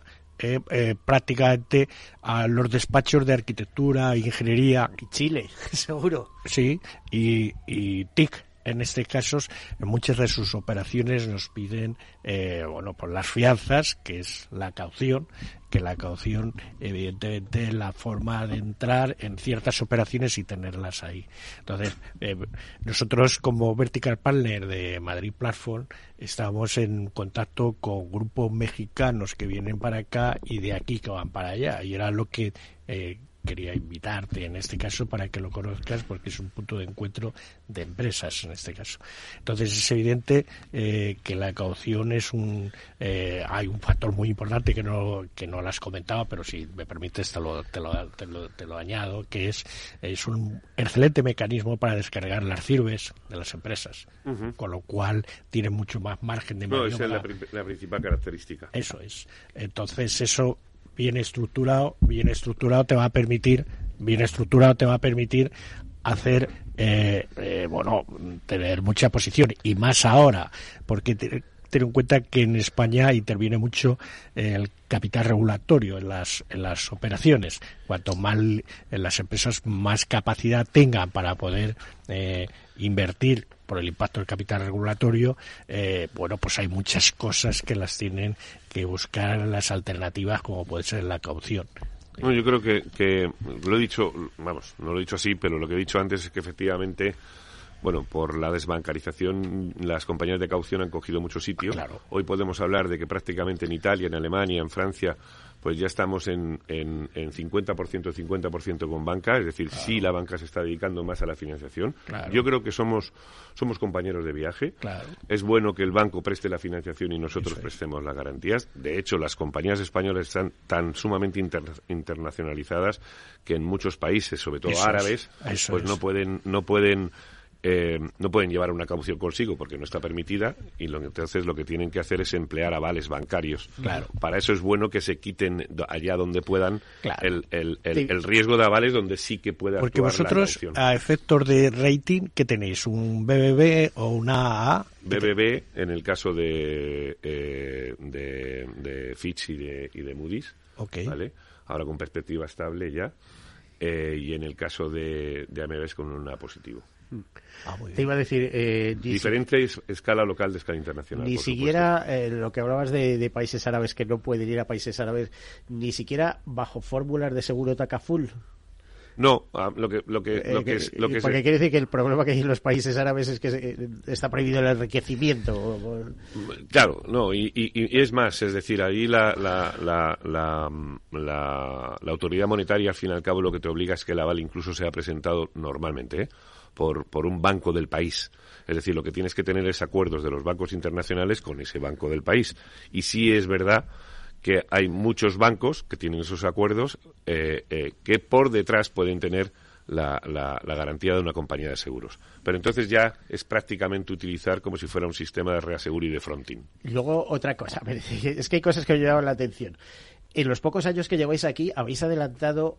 Speaker 3: prácticamente a los despachos de arquitectura, ingeniería.
Speaker 1: Y Chile, seguro.
Speaker 3: Sí, y, y TIC, en este caso, en muchas de sus operaciones nos piden, eh, bueno, por las fianzas, que es la caución, que la caución, evidentemente, es la forma de entrar en ciertas operaciones y tenerlas ahí. Entonces, eh, nosotros como Vertical Partner de Madrid Platform estamos en contacto con grupos mexicanos que vienen para acá y de aquí que van para allá. Y era lo que eh, quería invitarte en este caso para que lo conozcas porque es un punto de encuentro de empresas en este caso. Entonces es evidente eh, que la caución es un eh, hay un factor muy importante que no que no las comentaba pero si me permites te lo te lo, te lo, añado que es es un excelente mecanismo para descargar las cirbes de las empresas con lo cual tiene mucho más margen de
Speaker 2: maniobra. No, esa es la principal característica.
Speaker 3: Eso es. Entonces eso bien estructurado, bien estructurado te va a permitir, bien estructurado te va a permitir hacer, eh, eh, bueno, tener mucha posición y más ahora, porque ten en cuenta que en España interviene mucho el capital regulatorio en las, en las operaciones. Cuanto más las empresas más capacidad tengan para poder eh, invertir por el impacto del capital regulatorio, eh, bueno, pues hay muchas cosas que las tienen que buscar las alternativas, como puede ser la caución.
Speaker 2: yo creo que, que lo he dicho, vamos, no lo he dicho así, pero lo que he dicho antes es que efectivamente bueno, por la desbancarización, las compañías de caución han cogido mucho sitio. Hoy podemos hablar de que prácticamente en Italia, en Alemania, en Francia, pues ya estamos en, en, en 50%, 50% con banca, es decir, sí la banca se está dedicando más a la financiación. Yo creo que somos, somos compañeros de viaje. Es bueno que el banco preste la financiación y nosotros prestemos las garantías. De hecho, las compañías españolas están tan sumamente internacionalizadas que en muchos países, sobre todo árabes, pues no pueden, no pueden eh, no pueden llevar una caución consigo porque no está permitida y lo, entonces lo que tienen que hacer es emplear avales bancarios.
Speaker 3: Claro.
Speaker 2: Para eso es bueno que se quiten allá donde puedan el, el, el, riesgo de avales donde sí que pueda
Speaker 3: Porque vosotros, a efectos de rating, ¿qué tenéis? ¿Un BBB o una AA?
Speaker 2: BBB en el caso de, eh, de, de, Fitch y de, y de Moody's. ¿vale? Ahora con perspectiva estable ya. Eh, y en el caso de, de AMBs con una positivo.
Speaker 1: Ah, Te iba a decir... Eh,
Speaker 2: Diferente escala local de escala internacional.
Speaker 1: Ni siquiera eh, lo que hablabas de, países árabes que no pueden ir a países árabes, ni siquiera bajo fórmulas de seguro TACAFUL.
Speaker 2: No, ah, lo que, lo que, eh, lo que, es, lo que
Speaker 1: porque quiere decir que el problema que hay en los países árabes es que está prohibido el enriquecimiento.
Speaker 2: Claro, no, y, y, es más, es decir, ahí la, la, la, la, la autoridad monetaria, al fin y al cabo, lo que te obliga es que el aval incluso sea presentado normalmente, ¿eh? Por, por un banco del país. Es decir, lo que tienes que tener es acuerdos de los bancos internacionales con ese banco del país. Y sí es verdad que hay muchos bancos que tienen esos acuerdos eh, eh, que por detrás pueden tener la, la, garantía de una compañía de seguros. Pero entonces ya es prácticamente utilizar como si fuera un sistema de reaseguro y de fronting.
Speaker 1: Luego otra cosa, es que hay cosas que me llaman la atención en los pocos años que lleváis aquí, habéis adelantado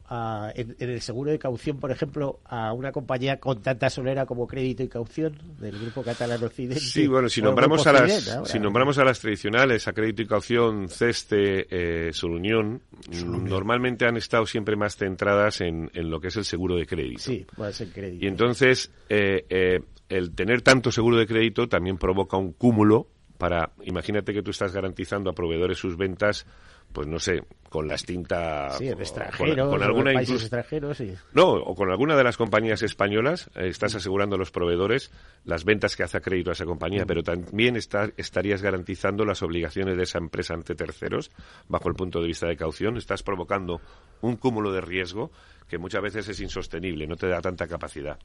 Speaker 1: en, el seguro de caución, por ejemplo, a una compañía con tanta solera como Crédito y Caución del Grupo Catalán Occidente.
Speaker 2: Sí, bueno, si nombramos, a las, si nombramos a las tradicionales, a Crédito y Caución, Ceste, eh, Solunión, normalmente han estado siempre más centradas en, lo que es el seguro de crédito.
Speaker 1: Sí, puede ser crédito.
Speaker 2: Y entonces, eh, eh, el tener tanto seguro de crédito también provoca un cúmulo para, imagínate que tú estás garantizando a proveedores sus ventas pues no sé, con la extinta...
Speaker 1: Sí, extranjeros,
Speaker 2: con, alguna
Speaker 1: países extranjeros, sí.
Speaker 2: No, o con alguna de las compañías españolas eh, estás asegurando a los proveedores las ventas que hace a crédito a esa compañía, pero también estarías garantizando las obligaciones de esa empresa ante terceros bajo el punto de vista de caución. Estás provocando un cúmulo de riesgo que muchas veces es insostenible, no te da tanta capacidad.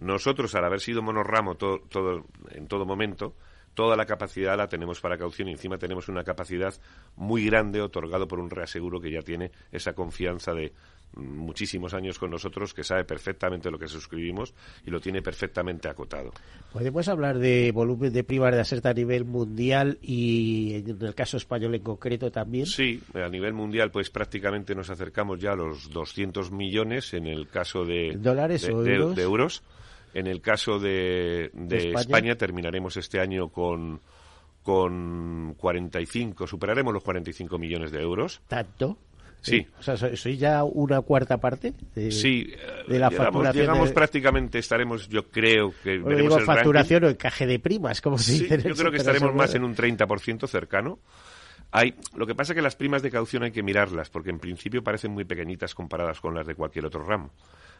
Speaker 2: Nosotros, al haber sido monorramo todo, en todo momento, toda la capacidad la tenemos para caución y encima tenemos una capacidad muy grande otorgado por un reaseguro que ya tiene esa confianza de muchísimos años con nosotros que sabe perfectamente lo que suscribimos y lo tiene perfectamente acotado.
Speaker 1: ¿Podemos hablar de volumen de primas de aserta a nivel mundial y en el caso español en concreto también?
Speaker 2: Sí, a nivel mundial pues prácticamente nos acercamos ya a los 200 millones en el caso de,
Speaker 1: ¿Dólares o
Speaker 2: de euros en el caso de, España? terminaremos este año con con 45, superaremos los 45 millones de euros.
Speaker 1: ¿Tanto?
Speaker 2: Sí.
Speaker 1: O sea, ¿soy ya una cuarta parte? De,
Speaker 2: sí.
Speaker 1: De la
Speaker 2: llegamos,
Speaker 1: facturación.
Speaker 2: Llegamos prácticamente, estaremos, yo creo que veremos
Speaker 1: digo, facturación o encaje de primas, como se dice.
Speaker 2: Yo creo que estaremos más en un 30% cercano. Hay, lo que pasa es que las primas de caución hay que mirarlas, porque en principio parecen muy pequeñitas comparadas con las de cualquier otro ramo.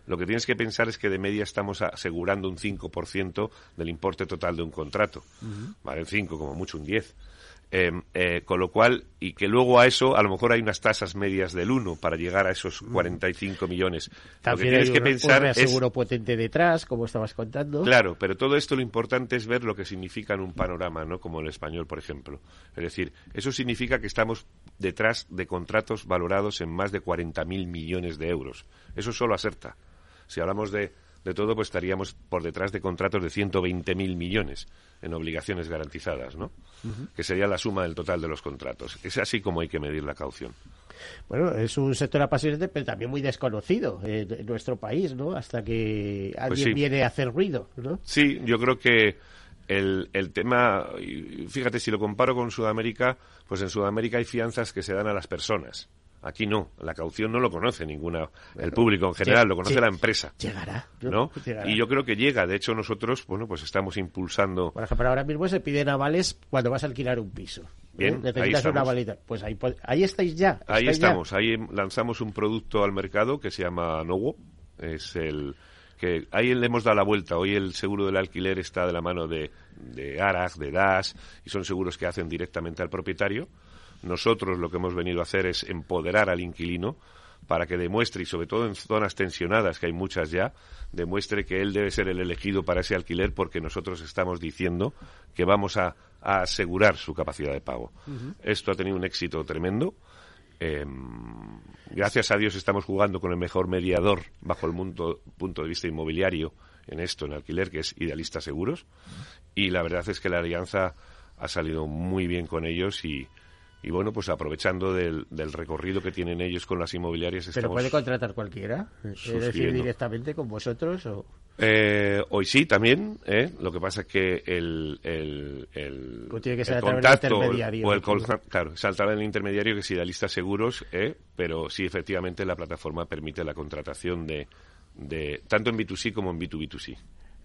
Speaker 2: Lo que tienes que pensar es que de media estamos asegurando un 5% del importe total de un contrato. Vale, el 5, como mucho un 10. Em, eh, con lo cual, y que luego a eso, a lo mejor hay unas tasas medias del 1 para llegar a esos 45 millones.
Speaker 1: También
Speaker 2: lo que tienes que pensar
Speaker 1: un seguro potente detrás, como estabas contando.
Speaker 2: Claro, pero todo esto lo importante es ver lo que significa en un panorama, ¿no? Como el español, por ejemplo. Es decir, eso significa que estamos detrás de contratos valorados en más de 40.000 millones de euros. Eso solo acerta. Si hablamos de, de todo, pues estaríamos por detrás de contratos de 120.000 millones en obligaciones garantizadas, ¿no? Que sería la suma del total de los contratos. Es así como hay que medir la caución.
Speaker 1: Bueno, es un sector apasionante, pero también muy desconocido en, nuestro país, ¿no? Hasta que
Speaker 2: Pues
Speaker 1: alguien viene a hacer ruido, ¿no?
Speaker 2: Sí, yo creo que el, el tema, fíjate, si lo comparo con Sudamérica, pues en Sudamérica hay fianzas que se dan a las personas. Aquí no, la caución no lo conoce ninguna, el público en general, lo conoce la empresa.
Speaker 1: Llegará,
Speaker 2: ¿no?
Speaker 1: Llegará.
Speaker 2: Y yo creo que llega, de hecho nosotros, bueno, pues estamos impulsando.
Speaker 1: Por ejemplo, ahora mismo se piden avales cuando vas a alquilar un piso.
Speaker 2: Bien,
Speaker 1: ¿Eh? Necesitas
Speaker 2: ahí
Speaker 1: una avalita. Pues ahí, estáis ya.
Speaker 2: Ahí
Speaker 1: ya.
Speaker 2: estamos, ahí lanzamos un producto al mercado que se llama Nowo, es el que ahí le hemos dado la vuelta. Hoy el seguro del alquiler está de la mano de, de Arag, de DAS, y son seguros que hacen directamente al propietario. Nosotros lo que hemos venido a hacer es empoderar al inquilino para que demuestre, y sobre todo en zonas tensionadas, que hay muchas ya, demuestre que él debe ser el elegido para ese alquiler porque nosotros estamos diciendo que vamos a, a asegurar su capacidad de pago. Esto ha tenido un éxito tremendo. Eh, gracias a Dios estamos jugando con el mejor mediador bajo el mundo- punto de vista inmobiliario en esto, en alquiler, que es Idealista Seguros. Y la verdad es que la alianza ha salido muy bien con ellos y, y bueno, pues aprovechando del, del recorrido que tienen ellos con las inmobiliarias,
Speaker 1: Pero puede contratar cualquiera. Es decir, directamente con vosotros o...
Speaker 2: Eh, hoy sí, también. ¿eh? Lo que pasa es que el, el, el,
Speaker 1: Pues tiene que ser
Speaker 2: el
Speaker 1: a través del
Speaker 2: contacto
Speaker 1: intermediario,
Speaker 2: o el
Speaker 1: ¿no?
Speaker 2: claro, es a través del intermediario que es Idealista Seguros, ¿eh? pero sí, efectivamente, la plataforma permite la contratación de, de tanto en B2C como en B2B2C.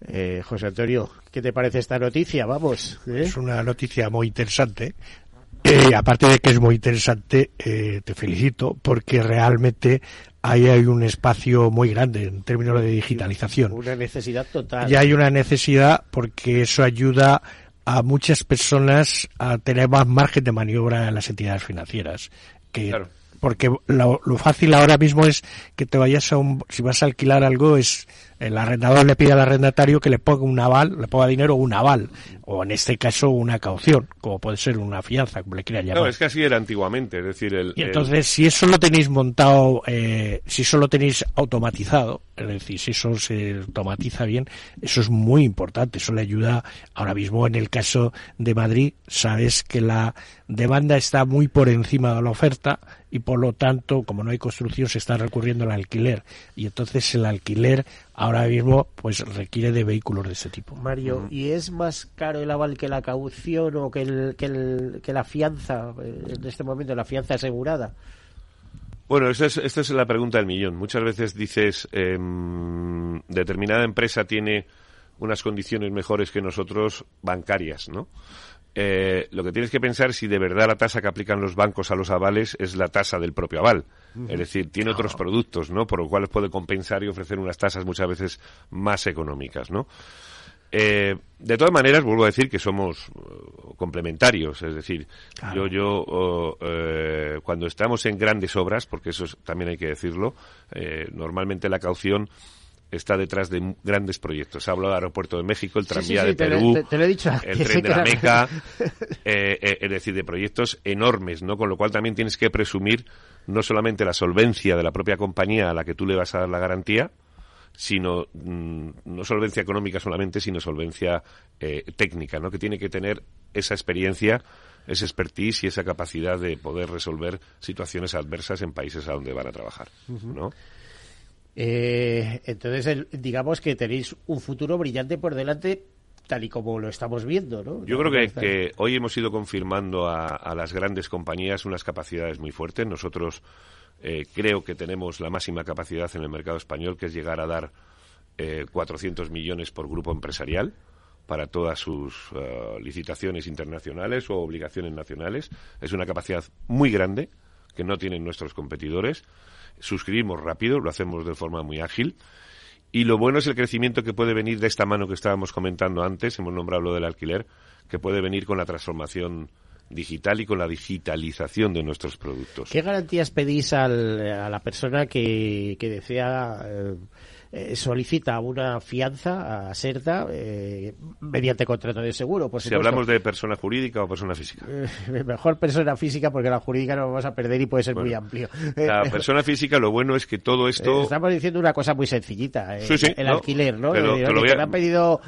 Speaker 1: Eh, José Antonio, ¿qué te parece esta noticia? Vamos. ¿eh?
Speaker 3: Es una noticia muy interesante. Eh, aparte de que es muy interesante, eh, te felicito porque realmente ahí hay un espacio muy grande en términos de digitalización.
Speaker 1: Una necesidad total.
Speaker 3: Ya hay una necesidad porque eso ayuda a muchas personas a tener más margen de maniobra en las entidades financieras. Que, Porque lo, lo fácil ahora mismo es que te vayas a un, si vas a alquilar algo, es el arrendador le pide al arrendatario que le ponga un aval, le ponga dinero un aval, o en este caso una caución, como puede ser una fianza, como le quieran llamar.
Speaker 2: No, es que así era antiguamente, es decir, el,
Speaker 3: Y
Speaker 2: el-
Speaker 3: entonces, si eso lo tenéis montado, eh, si eso lo tenéis automatizado, es decir, si eso se automatiza bien, eso es muy importante. Eso le ayuda ahora mismo en el caso de Madrid, sabes que la demanda está muy por encima de la oferta y por lo tanto, como no hay construcción, se está recurriendo al alquiler. Y entonces el alquiler ahora mismo pues requiere de vehículos de ese tipo.
Speaker 1: Mario, ¿y es más caro el aval que la caución o que, el, que, el, que la fianza, eh, en este momento, la fianza asegurada?
Speaker 2: Bueno, esta es, esta es la pregunta del millón. Muchas veces dices, em, determinada empresa tiene unas condiciones mejores que nosotros bancarias, ¿no? Eh, lo que tienes que pensar si de verdad la tasa que aplican los bancos a los avales es la tasa del propio aval. Es decir, tiene otros productos, ¿no? Por lo cual puede compensar y ofrecer unas tasas muchas veces más económicas, ¿no? Eh, de todas maneras, vuelvo a decir que somos uh, complementarios, es decir, yo, yo uh, eh, cuando estamos en grandes obras, porque eso es- también hay que decirlo, eh, normalmente la caución está detrás de grandes proyectos. Hablo del aeropuerto de México, el
Speaker 1: Sí, sí,
Speaker 2: tranvía
Speaker 1: sí,
Speaker 2: de Perú,
Speaker 1: te- te lo he dicho
Speaker 2: el tren de la Meca, eh, eh, es decir, de proyectos enormes, ¿no? Con lo cual también tienes que presumir no solamente la solvencia de la propia compañía a la que tú le vas a dar la garantía, sino mm, no solvencia económica solamente, sino solvencia eh, técnica, ¿no? Que tiene que tener esa experiencia, esa expertise y esa capacidad de poder resolver situaciones adversas en países a donde van a trabajar, ¿no?
Speaker 1: Eh, entonces, el- digamos que tenéis un futuro brillante por delante, tal y como lo estamos viendo, ¿no?
Speaker 2: Yo creo que, hoy hemos ido confirmando a, a las grandes compañías unas capacidades muy fuertes. Nosotros eh, creo que tenemos la máxima capacidad en el mercado español, que es llegar a dar eh, 400 millones por grupo empresarial para todas sus eh, licitaciones internacionales o obligaciones nacionales. Es una capacidad muy grande que no tienen nuestros competidores. Suscribimos rápido, lo hacemos de forma muy ágil. Y lo bueno es el crecimiento que puede venir de esta mano que estábamos comentando antes, hemos nombrado lo del alquiler, que puede venir con la transformación digital y con la digitalización de nuestros productos.
Speaker 1: ¿Qué garantías pedís al- a la persona que, que desea eh, eh, solicita una fianza a Serta eh, mediante contrato de seguro? Por
Speaker 2: si
Speaker 1: supuesto.
Speaker 2: hablamos de persona jurídica o persona física.
Speaker 1: Eh, mejor persona física porque la jurídica no vamos a perder y puede ser muy amplio.
Speaker 2: La persona física, lo bueno es que todo esto...
Speaker 1: Estamos diciendo una cosa muy sencillita,
Speaker 2: Sí, sí,
Speaker 1: el
Speaker 2: no,
Speaker 1: alquiler, ¿no?
Speaker 2: te lo- te lo
Speaker 1: oye,
Speaker 2: voy
Speaker 1: que
Speaker 2: a-
Speaker 1: me han pedido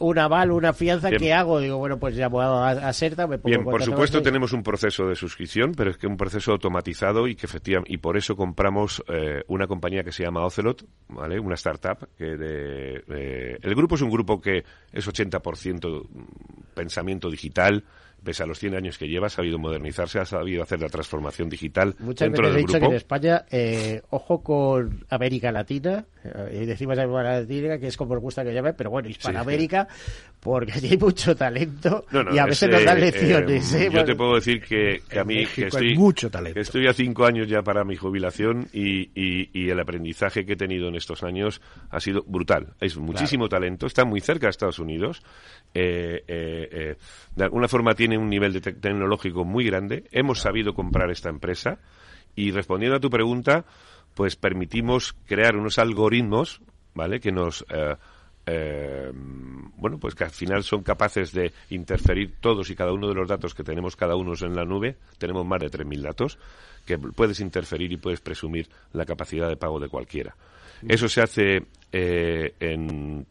Speaker 1: un aval, una fianza,
Speaker 2: Bien.
Speaker 1: ¿qué hago? Digo, bueno, pues llamo a, a Serta, me pongo
Speaker 2: Bien,
Speaker 1: en
Speaker 2: por supuesto tenemos un proceso de suscripción, pero es que un proceso automatizado y que efectivamente y por eso compramos eh, una compañía que se llama Ocelot, ¿vale? Una startup que de, eh, el grupo es un grupo que es 80% pensamiento digital, pese a los 100 años que lleva, ha sabido modernizarse, ha sabido hacer la transformación digital
Speaker 1: Muchas
Speaker 2: dentro
Speaker 1: veces he
Speaker 2: del
Speaker 1: dicho que
Speaker 2: grupo.
Speaker 1: en España, eh, ojo con América Latina, eh, y decimos América Latina, que es como nos gusta que llamen, pero bueno, Hispanoamérica, porque allí hay mucho talento
Speaker 2: No, no,
Speaker 1: y a
Speaker 2: es,
Speaker 1: veces nos dan
Speaker 2: eh,
Speaker 1: lecciones.
Speaker 2: eh,
Speaker 1: ¿eh?
Speaker 2: yo
Speaker 1: Bueno,
Speaker 2: te puedo decir que, que a mí que
Speaker 3: hay
Speaker 2: estoy,
Speaker 3: mucho talento.
Speaker 2: que estoy a cinco años ya para mi jubilación y, y- y el aprendizaje que he tenido en estos años ha sido brutal. Es muchísimo talento, está muy cerca de Estados Unidos. eh, eh, eh, de alguna forma tiene un nivel de te- tecnológico muy grande. Hemos sabido comprar esta empresa y respondiendo a tu pregunta, pues permitimos crear unos algoritmos, ¿vale? Que nos eh, bueno, pues que al final son capaces de interferir todos y cada uno de los datos que tenemos cada uno en la nube. Tenemos más de 3.000 datos que puedes interferir y puedes presumir la capacidad de pago de cualquiera. Eso se hace eh, en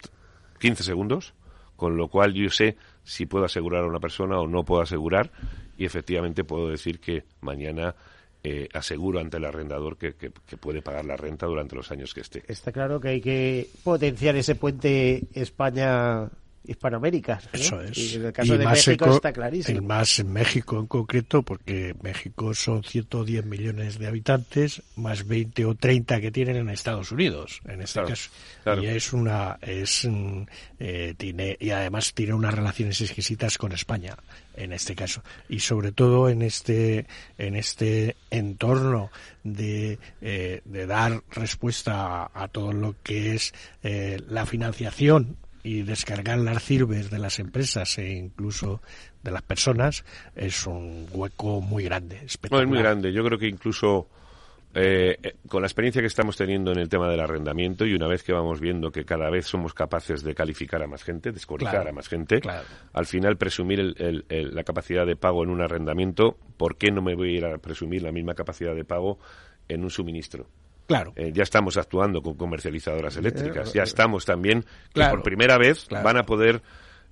Speaker 2: 15 segundos, con lo cual yo sé si puedo asegurar a una persona o no puedo asegurar y efectivamente puedo decir que mañana eh, aseguro ante el arrendador que, que- que puede pagar la renta durante los años que esté.
Speaker 1: Está claro que hay que potenciar ese puente España Hispanoamérica. ¿no?
Speaker 3: Eso es.
Speaker 1: Y en el caso
Speaker 3: Y
Speaker 1: de
Speaker 3: más
Speaker 1: México
Speaker 3: eco-
Speaker 1: está clarísimo.
Speaker 3: y más en México en concreto, porque México son 110 millones de habitantes, más 20 o 30 que tienen en Estados Unidos, en este
Speaker 2: Claro,
Speaker 3: caso.
Speaker 2: claro.
Speaker 3: Y es una, es, mm, eh, tiene, y además tiene unas relaciones exquisitas con España, en este caso. Y sobre todo en este, en este entorno de, eh, de dar respuesta a, a todo lo que es eh, la financiación y descargar las sirves de las empresas e incluso de las personas es un hueco muy grande.
Speaker 2: No, es muy grande. Yo creo que incluso eh, eh, con la experiencia que estamos teniendo en el tema del arrendamiento y una vez que vamos viendo que cada vez somos capaces de calificar a más gente, descualificar
Speaker 3: Claro,
Speaker 2: a más gente,
Speaker 3: claro.
Speaker 2: al final presumir el- el- el- la capacidad de pago en un arrendamiento, ¿por qué no me voy a ir a presumir la misma capacidad de pago en un suministro?
Speaker 3: Claro.
Speaker 2: Eh, ya estamos actuando con comercializadoras eléctricas,
Speaker 3: Eh,
Speaker 2: ya estamos también, que por primera vez
Speaker 3: claro.
Speaker 2: van a poder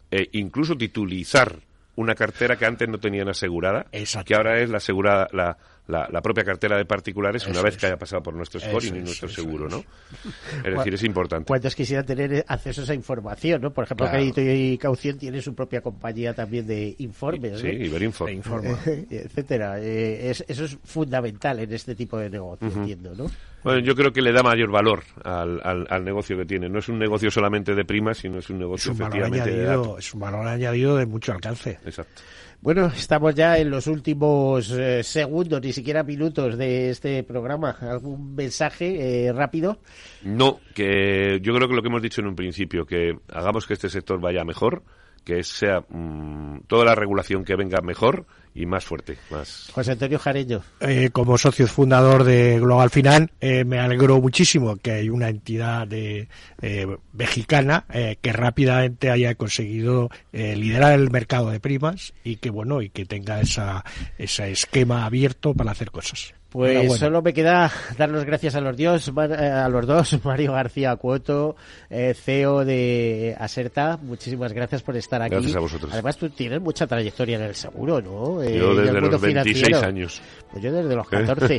Speaker 2: eh, incluso titulizar una cartera que antes no tenían asegurada, que ahora es la, asegurada, la, la, la propia cartera de particulares una vez
Speaker 1: es.
Speaker 2: que haya pasado por nuestro scoring
Speaker 1: Eso
Speaker 2: y
Speaker 1: es,
Speaker 2: nuestro
Speaker 1: eso
Speaker 2: seguro,
Speaker 1: es.
Speaker 2: ¿no? Es decir, es importante.
Speaker 1: ¿Cuántos quisieran tener acceso a esa información, no? Por ejemplo,
Speaker 2: Claro.
Speaker 1: Crédito y Caución tiene su propia compañía también de informes,
Speaker 2: Sí,
Speaker 1: ¿no?
Speaker 2: Iberinfor.
Speaker 1: etcétera. Eh, es- eso es fundamental en este tipo de negocio, entiendo, ¿no?
Speaker 2: Bueno, yo creo que le da mayor valor al, al, al negocio que tiene. No es un negocio solamente de primas, sino es un
Speaker 3: Es
Speaker 2: negocio
Speaker 3: un, valor
Speaker 2: efectivamente de
Speaker 3: añadido,
Speaker 2: datos.
Speaker 3: es un valor añadido de mucho alcance.
Speaker 2: Exacto.
Speaker 1: Bueno, estamos ya en los últimos eh, segundos, ni siquiera minutos de este programa. ¿Algún mensaje eh, rápido?
Speaker 2: No, que yo creo que lo que hemos dicho en un principio, que hagamos que este sector vaya mejor, que sea mm, toda la regulación que venga mejor y más fuerte, más.
Speaker 1: José Antonio Jareño.
Speaker 3: Eh, como socio fundador de Global Finan, eh, me alegro muchísimo que hay una entidad de, eh, mexicana eh, que rápidamente haya conseguido eh, liderar el mercado de primas y que bueno y que tenga esa ese esquema abierto para hacer cosas.
Speaker 1: Pues solo me queda dar las gracias a los dios, eh, a los dos, Mario García Cuoto, eh, CEO de Aserta. Muchísimas gracias por estar aquí.
Speaker 2: Gracias a vosotros.
Speaker 1: Además, tú tienes mucha trayectoria en el seguro, ¿no? Eh,
Speaker 2: Yo desde los 26
Speaker 1: financiero.
Speaker 2: años.
Speaker 1: Pues yo desde los 14.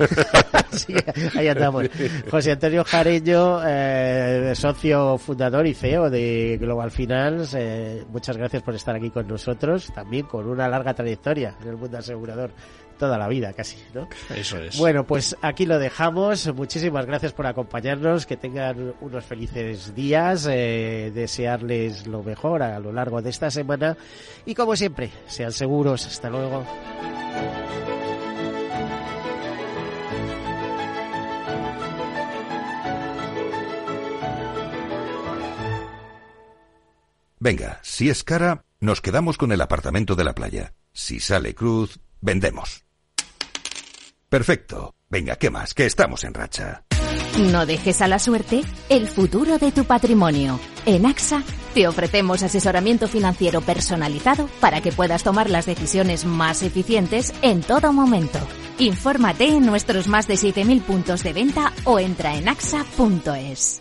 Speaker 1: Así que ahí andamos. José Antonio Jareño, eh, socio fundador y CEO de Global Finance. eh, muchas gracias por estar aquí con nosotros, también con una larga trayectoria en el mundo asegurador. Toda la vida, casi, ¿no?
Speaker 3: Eso es.
Speaker 1: Bueno, pues aquí lo dejamos. Muchísimas gracias por acompañarnos. Que tengan unos felices días. eh, desearles lo mejor a lo largo de esta semana. Y como siempre, sean seguros. Hasta luego.
Speaker 4: Venga, si es cara, nos quedamos con el apartamento de la playa. Si sale cruz, vendemos. Perfecto. Venga, ¿qué más? Que estamos en racha.
Speaker 5: No dejes a la suerte el futuro de tu patrimonio. En AXA te ofrecemos asesoramiento financiero personalizado para que puedas tomar las decisiones más eficientes en todo momento. Infórmate en nuestros más de 7.000 puntos de venta o entra en axa.es.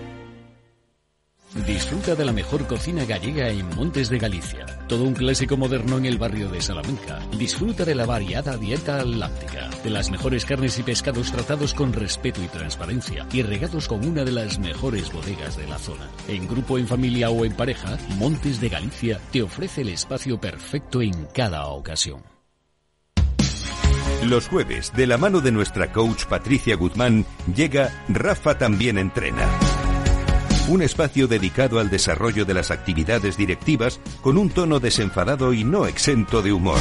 Speaker 8: Disfruta de la mejor cocina gallega en Montes de Galicia. Todo un clásico moderno en el barrio de Salamanca. Disfruta de la variada dieta atlántica, de las mejores carnes y pescados tratados con respeto y transparencia y regados con una de las mejores bodegas de la zona. En grupo, en familia o en pareja, Montes de Galicia te ofrece el espacio perfecto en cada ocasión.
Speaker 4: Los jueves, de la mano de nuestra coach Patricia Guzmán, llega Rafa también entrena. Un espacio dedicado al desarrollo de las actividades directivas con un tono desenfadado y no exento de humor.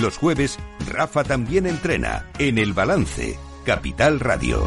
Speaker 4: Los jueves, Rafa también entrena en El Balance, Capital Radio.